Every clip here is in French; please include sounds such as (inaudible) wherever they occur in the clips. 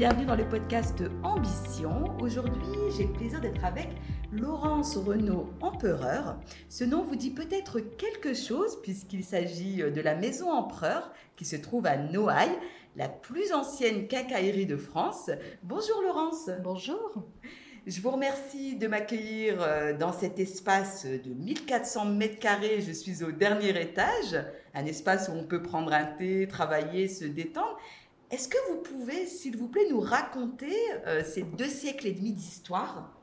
bienvenue dans le podcast Ambition. Aujourd'hui, j'ai le plaisir d'être avec Laurence Renaud Empereur. Ce nom vous dit peut-être quelque chose puisqu'il s'agit de la Maison Empereur qui se trouve à Noailles, la plus ancienne quincaillerie de France. Bonjour Laurence. Bonjour. Je vous remercie de m'accueillir euh, dans cet espace de 1400 mètres carrés. Je suis au dernier étage, un espace où on peut prendre un thé, travailler, se détendre. Est-ce que vous pouvez, s'il vous plaît, nous raconter euh, ces deux siècles et demi d'histoire?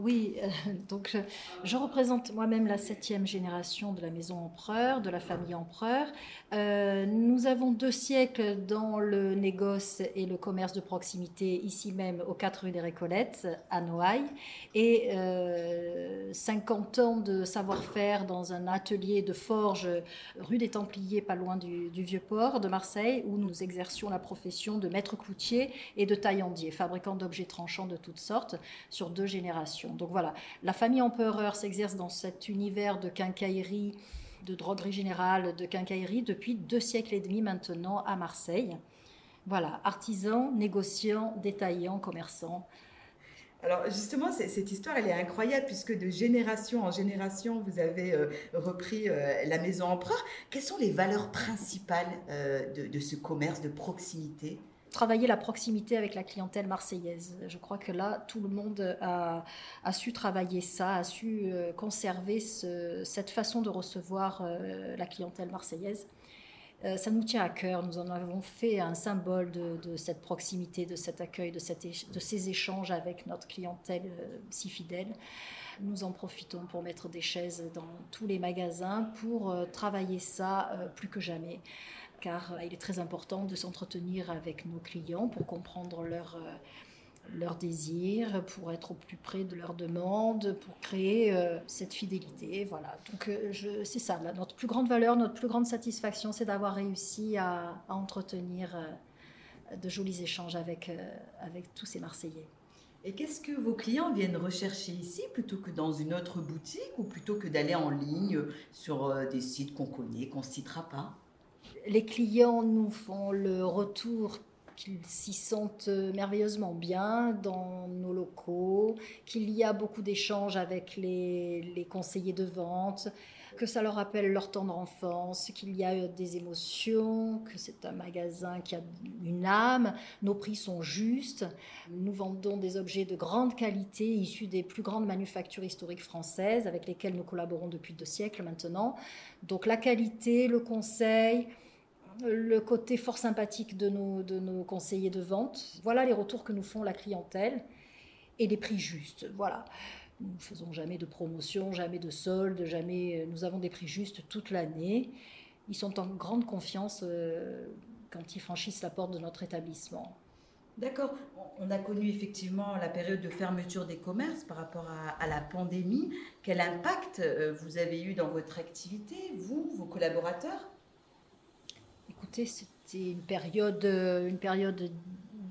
Oui, euh, donc je, représente moi-même la septième génération de la maison empereur, de la famille empereur. Euh, nous avons deux siècles dans le négoce et le commerce de proximité, ici même aux 4 rue des Récolettes, à Noailles, et 50 ans de savoir-faire dans un atelier de forge rue des Templiers, pas loin du, du Vieux-Port de Marseille, où nous exercions la profession de maître cloutier et de taillandier, fabricant d'objets tranchants de toutes sortes sur deux générations. Donc voilà, la famille empereur s'exerce dans cet univers de quincaillerie, de droguerie générale, de quincaillerie depuis deux siècles et demi maintenant à Marseille. Voilà, artisans, négociants, détaillants, commerçants. Alors justement, cette histoire, elle est incroyable puisque de génération en génération, vous avez euh, repris euh, la maison empereur. Quelles sont les valeurs principales euh, de, ce commerce de proximité? Travailler la proximité avec la clientèle marseillaise. Je crois que là, tout le monde a, su travailler ça, a su euh, conserver cette façon de recevoir euh, la clientèle marseillaise. Euh, ça nous tient à cœur. Nous en avons fait un symbole de, cette proximité, de cet accueil, de, de, ces échanges avec notre clientèle si fidèle. Nous en profitons pour mettre des chaises dans tous les magasins pour travailler ça plus que jamais car euh, il est très important de s'entretenir avec nos clients pour comprendre leurs leur désirs, pour être au plus près de leurs demandes, pour créer euh, cette fidélité. Voilà. Donc euh, c'est ça, notre plus grande valeur, notre plus grande satisfaction, c'est d'avoir réussi à, entretenir de jolis échanges avec, avec tous ces Marseillais. Et qu'est-ce que vos clients viennent rechercher ici plutôt que dans une autre boutique ou plutôt que d'aller en ligne sur des sites qu'on connaît, qu'on ne citera pas? Les clients nous font le retour qu'ils s'y sentent merveilleusement bien dans nos locaux, qu'il y a beaucoup d'échanges avec les, conseillers de vente, que ça leur rappelle leur tendre enfance, qu'il y a des émotions, que c'est un magasin qui a une âme, nos prix sont justes, nous vendons des objets de grande qualité issus des plus grandes manufactures historiques françaises avec lesquelles nous collaborons depuis deux siècles maintenant. Donc la qualité, le conseil, le côté fort sympathique de nos, de nos conseillers de vente. Voilà les retours que nous font la clientèle et les prix justes. Voilà. Nous ne faisons jamais de promotion, jamais de solde, jamais. Nous avons des prix justes toute l'année. Ils sont en grande confiance euh, quand ils franchissent la porte de notre établissement. D'accord. On a connu effectivement la période de fermeture des commerces par rapport à, la pandémie. Quel impact euh, vous avez eu dans votre activité, vous, vos collaborateurs? Écoutez, c'était une période, euh, une période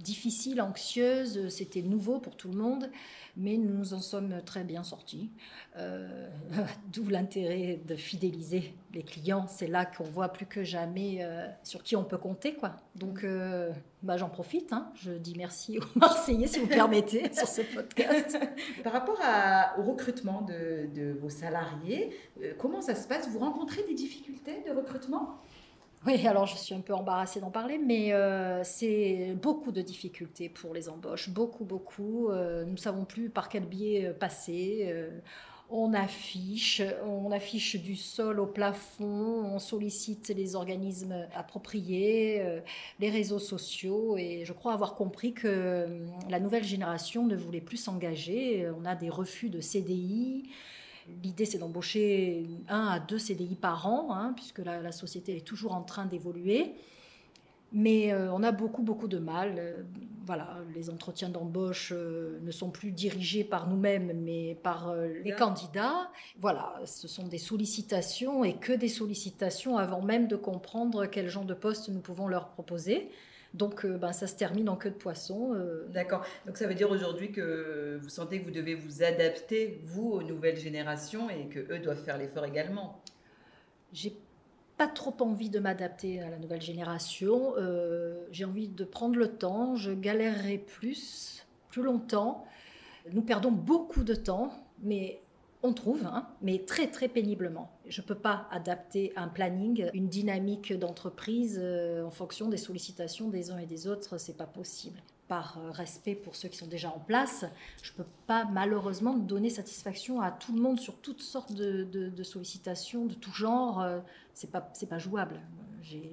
difficile, anxieuse, c'était nouveau pour tout le monde, mais nous en sommes très bien sortis. Euh, (laughs) d'où l'intérêt de fidéliser les clients. C'est là qu'on voit plus que jamais euh, sur qui on peut compter. Quoi. Donc bah, j'en profite, hein. je dis merci aux (laughs) Marseillais si vous permettez (laughs) sur ce podcast. Par rapport au recrutement de vos salariés, comment ça se passe? Vous rencontrez des difficultés de recrutement? Oui, alors je suis un peu embarrassée d'en parler, mais euh, c'est beaucoup de difficultés pour les embauches, beaucoup, beaucoup. Euh, nous ne savons plus par quel biais euh, passer. on affiche, on affiche du sol au plafond, on sollicite les organismes appropriés, les réseaux sociaux, et je crois avoir compris que la nouvelle génération ne voulait plus s'engager. On a des refus de CDI. L'idée, c'est d'embaucher un à deux CDI par an, hein, puisque la, société est toujours en train d'évoluer. Mais euh, on a beaucoup, beaucoup de mal. Euh, voilà, les entretiens d'embauche euh, ne sont plus dirigés par nous-mêmes, mais par les candidats. Voilà, ce sont des sollicitations et que des sollicitations avant même de comprendre quel genre de poste nous pouvons leur proposer. Donc, euh, ben, ça se termine en queue de poisson. Euh. D'accord. Donc, ça veut dire aujourd'hui que vous sentez que vous devez vous adapter, vous, aux nouvelles générations et que eux doivent faire l'effort également. J'ai pas trop envie de m'adapter à la nouvelle génération. Euh, j'ai envie de prendre le temps. Je galérerai plus, plus longtemps. Nous perdons beaucoup de temps, mais on trouve, hein, mais très très péniblement. Je ne peux pas adapter un planning, une dynamique d'entreprise euh, en fonction des sollicitations des uns et des autres, c'est pas possible. Par euh, respect pour ceux qui sont déjà en place, je ne peux pas malheureusement donner satisfaction à tout le monde sur toutes sortes de, sollicitations de tout genre. Euh, c'est pas pas jouable. J'ai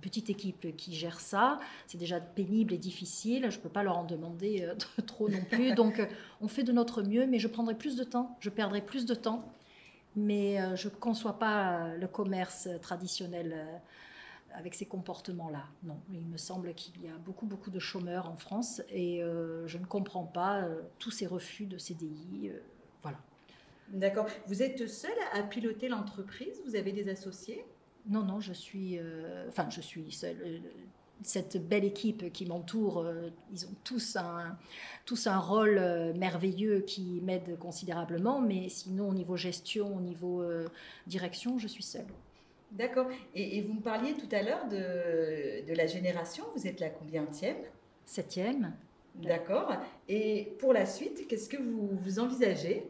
petite équipe qui gère ça. C'est déjà pénible et difficile. Je ne peux pas leur en demander (laughs) trop non plus. Donc, on fait de notre mieux, mais je prendrai plus de temps. Je perdrai plus de temps. Mais euh, je ne conçois pas le commerce traditionnel avec ces comportements-là. Non, il me semble qu'il y a beaucoup, beaucoup de chômeurs en France et je ne comprends pas tous ces refus de CDI. voilà. D'accord. Vous êtes seul à piloter l'entreprise? Vous avez des associés? Non, non, je suis, euh, enfin, je suis seule. Euh, cette belle équipe qui m'entoure, euh, ils ont tous un, tous un rôle merveilleux qui m'aide considérablement, mais sinon au niveau gestion, au niveau direction, je suis seule. D'accord. Et, vous me parliez tout à l'heure de, de, la génération, vous êtes la combienième Septième. D'accord. Et pour la suite, qu'est-ce que vous, vous envisagez?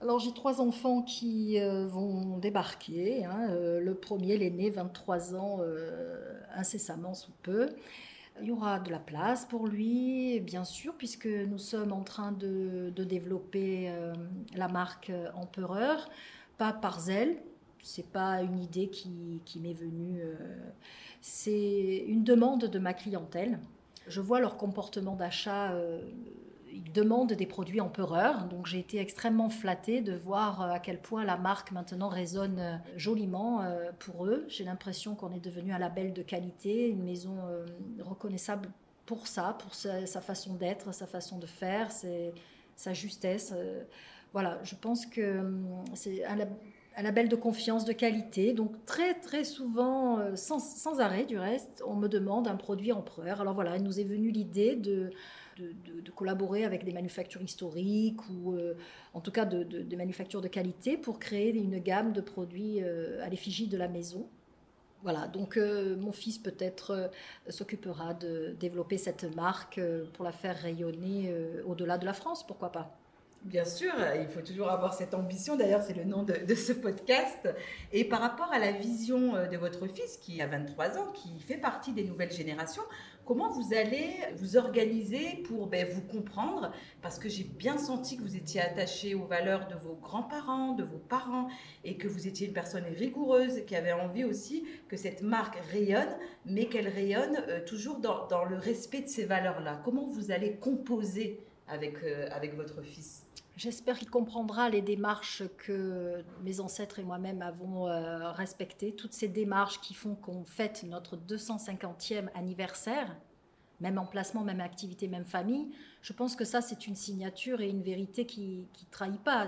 Alors j'ai trois enfants qui euh, vont débarquer. Hein. Euh, le premier, l'aîné, 23 ans, euh, incessamment sous peu. Il y aura de la place pour lui, bien sûr, puisque nous sommes en train de, développer la marque Empereur, pas par zèle. C'est pas une idée qui, qui m'est venue. c'est une demande de ma clientèle. Je vois leur comportement d'achat ils demandent des produits empereurs. Donc j'ai été extrêmement flattée de voir euh, à quel point la marque maintenant résonne euh, joliment euh, pour eux. J'ai l'impression qu'on est devenu un label de qualité, une maison reconnaissable pour ça, pour sa, façon d'être, sa façon de faire, sa justesse. Voilà, je pense que hum, c'est un, label de confiance, de qualité. Donc très très souvent, sans, sans, arrêt du reste, on me demande un produit empereur. Alors voilà, il nous est venu l'idée de de, collaborer avec des manufactures historiques ou euh, en tout cas de, manufactures de qualité pour créer une gamme de produits euh, à l'effigie de la maison. Voilà, donc euh, mon fils peut-être s'occupera de développer cette marque pour la faire rayonner au-delà de la France, pourquoi pas. Bien sûr, il faut toujours avoir cette ambition. D'ailleurs, c'est le nom de, ce podcast. Et par rapport à la vision de votre fils, qui a 23 ans, qui fait partie des nouvelles générations, Comment vous allez vous organiser pour ben, vous comprendre? Parce que j'ai bien senti que vous étiez attaché aux valeurs de vos grands-parents, de vos parents, et que vous étiez une personne rigoureuse qui avait envie aussi que cette marque rayonne, mais qu'elle rayonne euh, toujours dans, le respect de ces valeurs-là. Comment vous allez composer avec, euh, avec votre fils J'espère qu'il comprendra les démarches que mes ancêtres et moi-même avons euh, respectées, toutes ces démarches qui font qu'on fête notre 250e anniversaire, même emplacement, même activité, même famille. Je pense que ça, c'est une signature et une vérité qui ne trahit pas.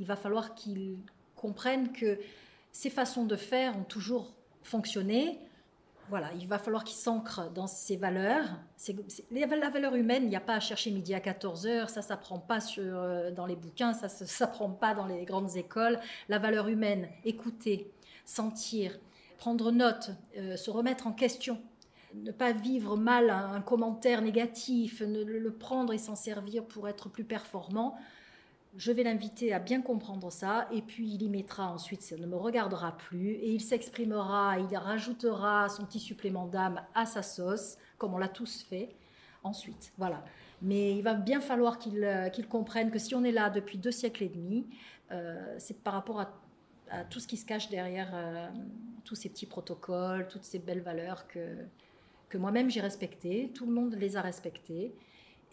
Il va falloir qu'ils comprennent que ces façons de faire ont toujours fonctionné, voilà, il va falloir qu'il s'ancre dans ses valeurs. la valeur humaine, il n'y a pas à chercher midi à 14 heures, ça ne s'apprend pas euh, dans les bouquins, ça ne (laughs) s'apprend pas dans les grandes écoles. La valeur humaine, écouter, sentir, prendre note, euh, se remettre en question, ne pas vivre mal un, commentaire négatif, ne le prendre et s'en servir pour être plus performant je vais l'inviter à bien comprendre ça et puis il y mettra ensuite, ça ne me regardera plus et il s'exprimera, il rajoutera son petit supplément d'âme à sa sauce, comme on l'a tous fait ensuite. Voilà. Mais il va bien falloir qu'il euh, comprenne que si on est là depuis deux siècles et demi, euh, c'est par rapport à, tout ce qui se cache derrière euh, tous ces petits protocoles, toutes ces belles valeurs que, que moi-même j'ai respectées, tout le monde les a respectées.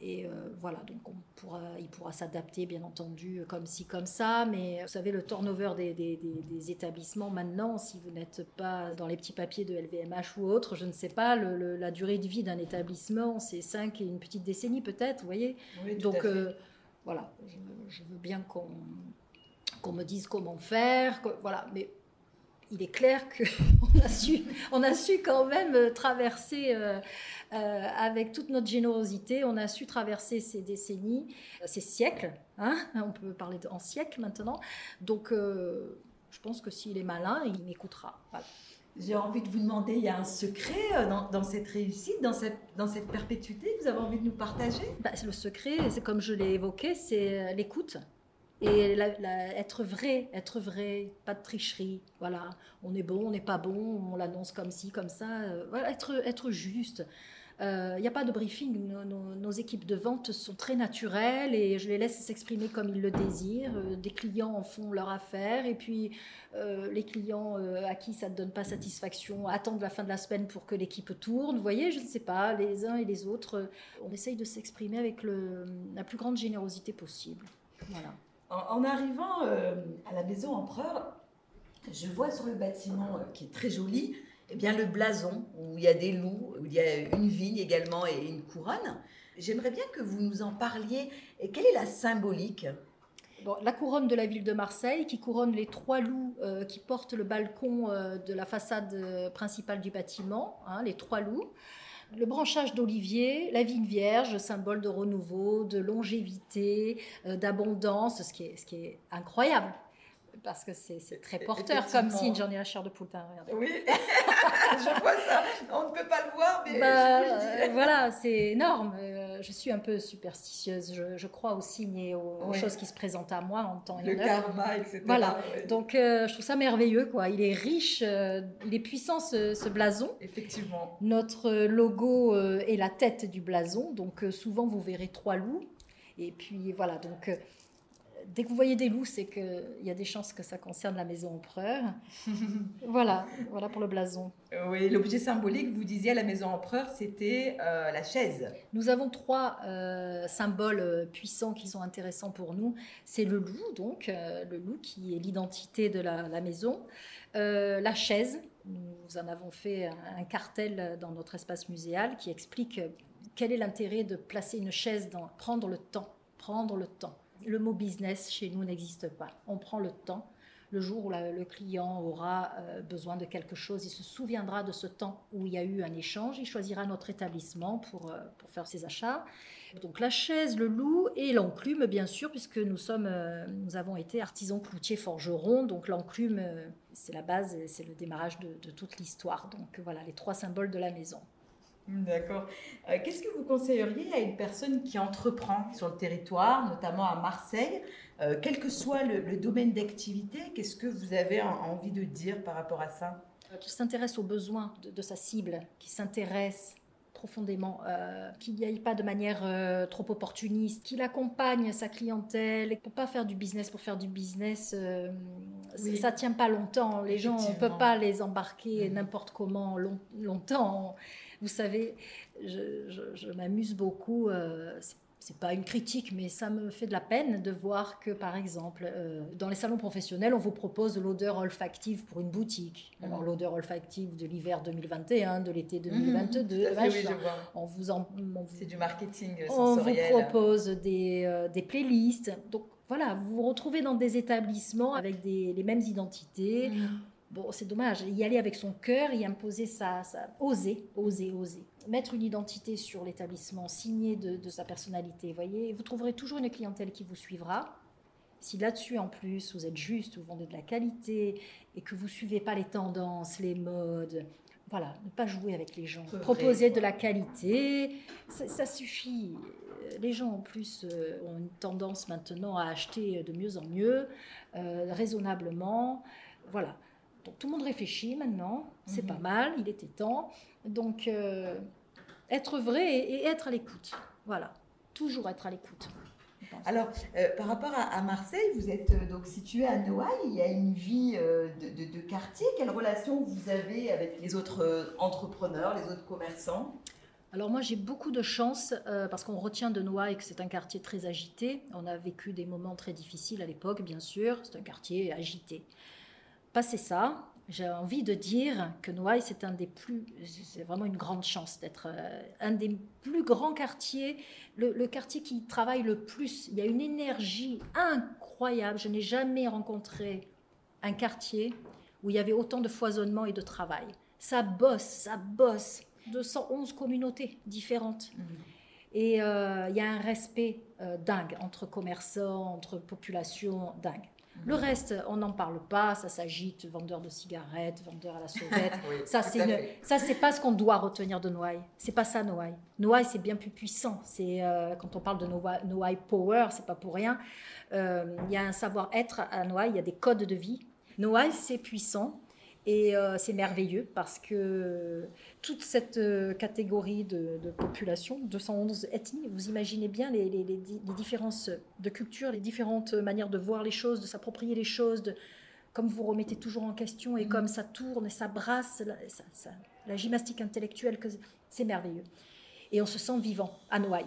Et euh, voilà, donc on pourra, il pourra s'adapter, bien entendu, comme ci, comme ça. Mais vous savez, le turnover des, des, des, établissements maintenant, si vous n'êtes pas dans les petits papiers de LVMH ou autre, je ne sais pas, le, la durée de vie d'un établissement, c'est 5 et une petite décennie peut-être, vous voyez. Donc euh, voilà, je, veux bien qu'on qu'on me dise comment faire, voilà, mais il est clair qu'on (laughs) a su, on a su quand même euh, traverser euh, euh, avec toute notre générosité, on a su traverser ces décennies, ces siècles. Hein on peut parler en siècles maintenant. Donc, Je pense que s'il est malin, il m'écoutera. J'ai envie de vous demander, il y a un secret dans, cette réussite, dans cette, dans cette perpétuité que vous avez envie de nous partager? Bah, Le secret, c'est comme je l'ai évoqué, c'est l'écoute. Et être vrai, être vrai, pas de tricherie. Voilà, on est bon, on n'est pas bon, on l'annonce comme ci, comme ça. Euh, voilà, être, être juste. Il euh, n'y a pas de briefing. Nos, équipes de vente sont très naturelles et je les laisse s'exprimer comme ils le désirent. Euh, des clients en font leur affaire et puis les clients à qui ça ne donne pas satisfaction attendent la fin de la semaine pour que l'équipe tourne. Vous voyez, je ne sais pas, les uns et les autres, on essaye de s'exprimer avec la plus grande générosité possible. Voilà. En, arrivant à la maison Empereur, je vois sur le bâtiment qui est très joli eh bien, le blason, où il y a des loups, où il y a une vigne également et une couronne. J'aimerais bien que vous nous en parliez. Et quelle est la symbolique? La couronne de la ville de Marseille qui couronne les trois loups euh, qui portent le balcon euh, de la façade euh, principale du bâtiment, hein, les trois loups. Le branchage d'olivier, la vigne vierge, symbole de renouveau, de longévité, d'abondance, ce, qui est, ce qui est incroyable parce que c'est très porteur comme signe. J'en ai la chair de poule. Oui, (laughs) je vois ça. On ne peut pas le voir, mais bah, euh, voilà, c'est énorme. Euh, je suis un peu superstitieuse. Je, crois aux signes et aux, choses qui se présentent à moi en temps et en Le karma, etc. Voilà. Donc, euh, je trouve ça merveilleux. Quoi. Il est riche, il est puissant ce, blason. Effectivement. Notre logo est la tête du blason. Donc, souvent, vous verrez trois loups. Et puis voilà, donc dès que vous voyez des loups, c'est qu'il y a des chances que ça concerne la maison empereur. (laughs) voilà, voilà pour le blason. Oui, l'objet symbolique, vous disiez à la maison empereur, c'était euh, la chaise. Nous avons trois euh, symboles euh, puissants qui sont intéressants pour nous. C'est le loup, donc, le loup qui est l'identité de la, maison. la chaise, nous en avons fait un, cartel dans notre espace muséal qui explique quel est l'intérêt de placer une chaise dans prendre le temps, prendre le temps. Le mot business chez nous n'existe pas. On prend le temps. Le jour où le client aura euh, besoin de quelque chose, il se souviendra de ce temps où il y a eu un échange. Il choisira notre établissement pour, euh, pour faire ses achats. Donc la chaise, le loup et l'enclume, bien sûr, puisque nous, sommes, euh, nous avons été artisans cloutiers forgerons. Donc l'enclume, c'est la base, c'est le démarrage de, de toute l'histoire. Donc voilà les trois symboles de la maison. D'accord. Euh, qu'est-ce que vous conseilleriez à une personne qui entreprend sur le territoire, notamment à Marseille, euh, quel que soit le, domaine d'activité Qu'est-ce que vous avez envie de dire par rapport à ça? Euh, Qui s'intéresse aux besoins de, sa cible, qui s'intéresse profondément, qu'il n'y aille pas de manière trop opportuniste, qu'il accompagne sa clientèle, ne peut pas faire du business pour faire du business, ça ne tient pas longtemps. Les gens, on ne peut pas les embarquer mmh. n'importe comment longtemps. Vous savez, je, m'amuse beaucoup. Euh, c'est pas une critique, mais ça me fait de la peine de voir que, par exemple, euh, dans les salons professionnels, on vous propose l'odeur olfactive pour une boutique. Alors, l'odeur olfactive de l'hiver 2021, de l'été 2022, mhm. on vous en, c'est du marketing sensoriel. On vous propose des, euh, des, playlists. Donc, voilà, vous vous retrouvez dans des établissements avec des, les mêmes identités. Mhm. Bon, c'est dommage. Y aller avec son cœur, y imposer ça, ça, oser, oser, oser. Mettre une identité sur l'établissement, signer de, sa personnalité. Voyez, vous trouverez toujours une clientèle qui vous suivra. Si là-dessus, en plus, vous êtes juste, vous vendez de la qualité et que vous suivez pas les tendances, les modes, voilà, ne pas jouer avec les gens. Proposer de la qualité, ça, suffit. Les gens, en plus, euh, ont une tendance maintenant à acheter de mieux en mieux, euh, raisonnablement. Voilà tout le monde réfléchit maintenant, c'est mhm. pas mal, il était temps. Donc, euh, être vrai et, être à l'écoute. Voilà, toujours être à l'écoute. Alors, euh, par rapport à, Marseille, vous êtes euh, donc situé à Noailles, il y a une vie de, de, quartier. Quelle relation vous avez avec les autres entrepreneurs, les autres commerçants? Alors moi j'ai beaucoup de chance parce qu'on retient de Noailles que c'est un quartier très agité. On a vécu des moments très difficiles à l'époque, bien sûr. C'est un quartier agité. Passé ça, j'ai envie de dire que Noailles, c'est un des plus, c'est vraiment une grande chance d'être euh, un des plus grands quartiers, le, quartier qui travaille le plus. Il y a une énergie incroyable. Je n'ai jamais rencontré un quartier où il y avait autant de foisonnement et de travail. Ça bosse, ça bosse. 211 communautés différentes. Mmh. Et euh, il y a un respect euh, dingue entre commerçants, entre populations, dingue. Le reste, on n'en parle pas, ça s'agite, vendeur de cigarettes, vendeur à la sauvette. (laughs) Oui, ça, c'est à une- fait. ça, c'est pas ce qu'on doit retenir de Noailles. C'est pas ça, Noailles. Noailles, c'est bien plus puissant. C'est euh, quand on parle de Noailles Noailles Power, c'est pas pour rien. Euh, Il y a un savoir-être à Noailles, il y a des codes de vie. Noailles, c'est puissant. Et euh, c'est merveilleux parce que toute cette euh, catégorie de, de population, 211 ethnies, vous imaginez bien les, les- les di- les différences de culture, les différentes manières de voir les choses, de s'approprier les choses, de, comme vous remettez toujours en question et Mhm. comme ça tourne et ça brasse, la, ça- ça- la gymnastique intellectuelle, que c'est merveilleux. Et on se sent vivant à Noailles.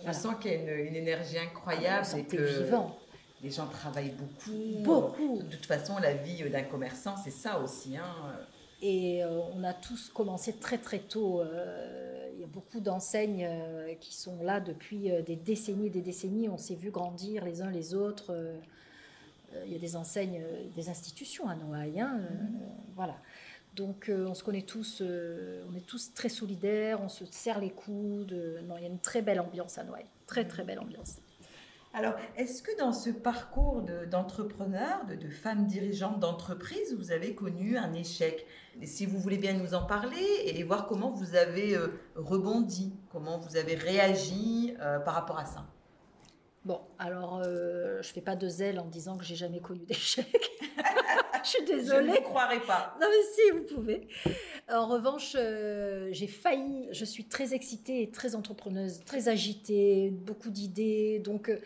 On Voilà. sent qu'il y a une, une énergie On incroyable se et sentait que vivant. Les gens travaillent beaucoup. Beaucoup. De toute façon, la vie d'un commerçant, c'est ça aussi. Hein. Et euh, on a tous commencé très très tôt. Euh, il y a beaucoup d'enseignes euh, qui sont là depuis des décennies et des décennies. On s'est vu grandir les uns les autres. Il y a des enseignes, des institutions à Noailles. hein, euh, voilà. Donc on se connaît tous, on est tous très solidaires, on se serre les coudes. non, il y a une très belle ambiance à Noailles. Très très belle ambiance. Alors, est-ce que dans ce parcours de- d'entrepreneur, de, de femme dirigeante d'entreprise, vous avez connu un échec? Et Si vous voulez bien nous en parler et voir comment vous avez euh, rebondi, comment vous avez réagi euh, par rapport à ça? Bon, alors euh, je fais pas de zèle en disant que j'ai jamais connu d'échec. (laughs) (laughs) je suis Je désolée. ne vous croirais pas. Non mais si, vous pouvez. En revanche, euh, j'ai failli, je suis très excitée et très entrepreneuse, très agitée, beaucoup d'idées. Donc euh,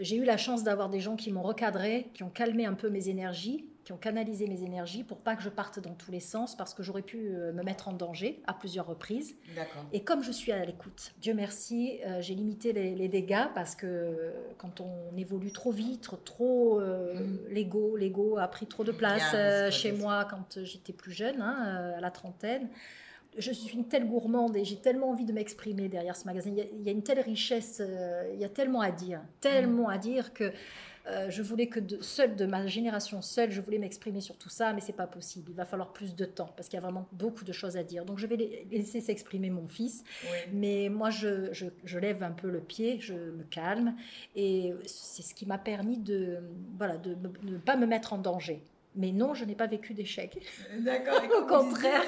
j'ai eu la chance d'avoir des gens qui m'ont recadré, qui ont calmé un peu mes énergies, qui ont canalisé mes énergies pour pas que je parte dans tous les sens parce que j'aurais pu euh, me mettre en danger à plusieurs reprises. Et comme je suis à l'écoute, Dieu merci, euh, j'ai limité les, les dégâts parce que euh, quand on évolue trop vite, trop euh, Mhm. l'ego, l'ego a pris trop de un place euh, chez moi quand j'étais plus jeune, hein, à la trentaine. Je suis une telle gourmande et j'ai tellement envie de m'exprimer derrière ce magasin. Il y a, il y a une telle richesse, il y a tellement à dire, tellement à dire que euh, je voulais que de, seule de ma génération, seule, je voulais m'exprimer sur tout ça, mais c'est pas possible. Il va falloir plus de temps parce qu'il y a vraiment beaucoup de choses à dire. Donc je vais laisser s'exprimer mon fils, Oui. mais moi je, je, je lève un peu le pied, je me calme et c'est ce qui m'a permis de voilà de ne pas me mettre en danger. Mais non, je n'ai pas vécu d'échec. D'accord. (laughs) Et Au contraire,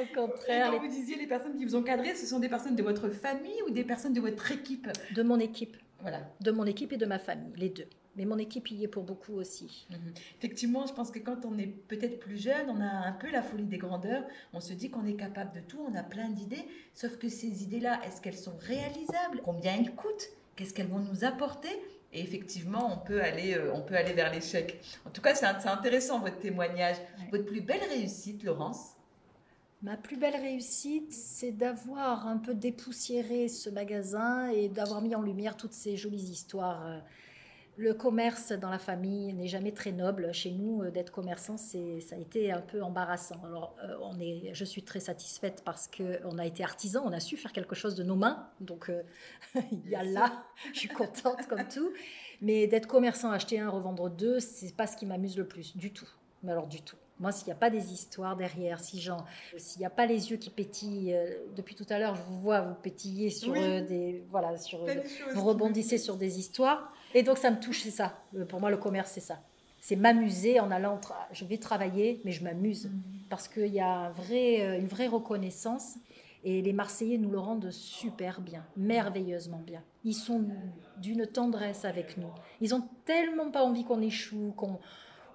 au contraire, quand vous disiez les personnes qui vous ont cadré, ce sont des personnes de votre famille ou des personnes de votre équipe? De mon équipe, Voilà. de mon équipe et de ma famille, les deux. Mais mon équipe y est pour beaucoup aussi. Mhm. Effectivement, je pense que quand on est peut-être plus jeune, on a un peu la folie des grandeurs. On se dit qu'on est capable de tout, on a plein d'idées. Sauf que ces idées-là, est-ce qu'elles sont réalisables? Combien elles coûtent? Qu'est-ce qu'elles vont nous apporter? Et effectivement, on peut aller, euh, on peut aller vers l'échec. En tout cas, c'est intéressant votre témoignage. Ouais. Votre plus belle réussite, Laurence Ma plus belle réussite, c'est d'avoir un peu dépoussiéré ce magasin et d'avoir mis en lumière toutes ces jolies histoires. Le commerce dans la famille n'est jamais très noble. Chez nous, euh, d'être commerçant, c'est, ça a été un peu embarrassant. Alors, euh, on est, je suis très satisfaite parce qu'on a été artisan, on a su faire quelque chose de nos mains. Donc, euh, (laughs) il y a là, je suis contente comme tout. Mais d'être commerçant, acheter un, revendre deux, c'est pas ce qui m'amuse le plus, du tout. Mais alors, du tout. Moi, s'il n'y a pas des histoires derrière, si j'en s'il n'y a pas les yeux qui pétillent, euh, depuis tout à l'heure, je vous vois vous pétiller sur Oui. euh, des, voilà, sur, choses vous rebondissez sur des histoires. Et donc, ça me touche, c'est ça. Euh, Pour moi, le commerce, c'est ça. C'est m'amuser en allant. Je vais travailler, mais je m'amuse Mhm. parce qu'il y a un vrai, euh, une vraie reconnaissance. Et les Marseillais nous le rendent super bien, merveilleusement bien. Ils sont d'une tendresse avec nous. Ils ont tellement pas envie qu'on échoue, qu'on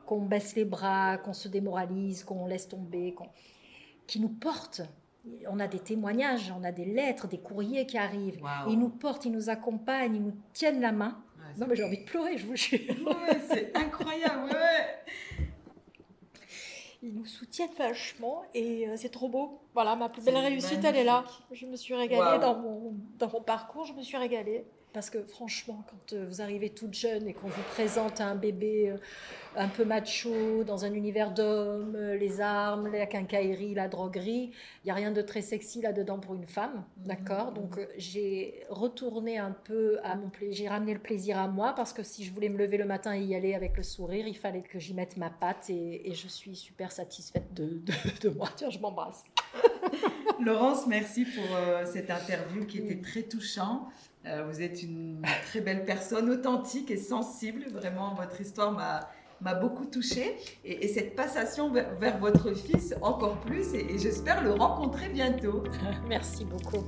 qu'on baisse les bras, qu'on se démoralise, qu'on laisse tomber, qu'on qui nous portent. On a des témoignages, on a des lettres, des courriers qui arrivent. Ils nous portent, ils nous accompagnent, ils nous tiennent la main. Ouais, Non, mais j'ai envie de pleurer, je vous jure. Ouais, c'est incroyable. ouais, ouais. Ils nous soutiennent vachement et euh, c'est trop beau. Voilà, ma plus belle réussite, elle est là. Je me suis régalée dans, mon, dans mon parcours, je me suis régalée. Parce que franchement, quand euh, vous arrivez toute jeune et qu'on vous présente un bébé euh, un peu macho, dans un univers d'hommes, euh, les armes, la quincaillerie, la droguerie, il n'y a rien de très sexy là-dedans pour une femme, d'accord? Mhm. Donc euh, j'ai retourné un peu à mon plaisir, j'ai ramené le plaisir à moi parce que si je voulais me lever le matin et y aller avec le sourire, il fallait que j'y mette ma patte et, et je suis super satisfaite de, de, de moi. Tiens, je m'embrasse. (laughs) Laurence, merci pour euh, cette interview qui était très touchant. Vous êtes une très belle personne, authentique et sensible. Vraiment, votre histoire m'a beaucoup touchée. Et, cette passation vers, votre fils encore plus. Et j'espère le rencontrer bientôt. Merci beaucoup.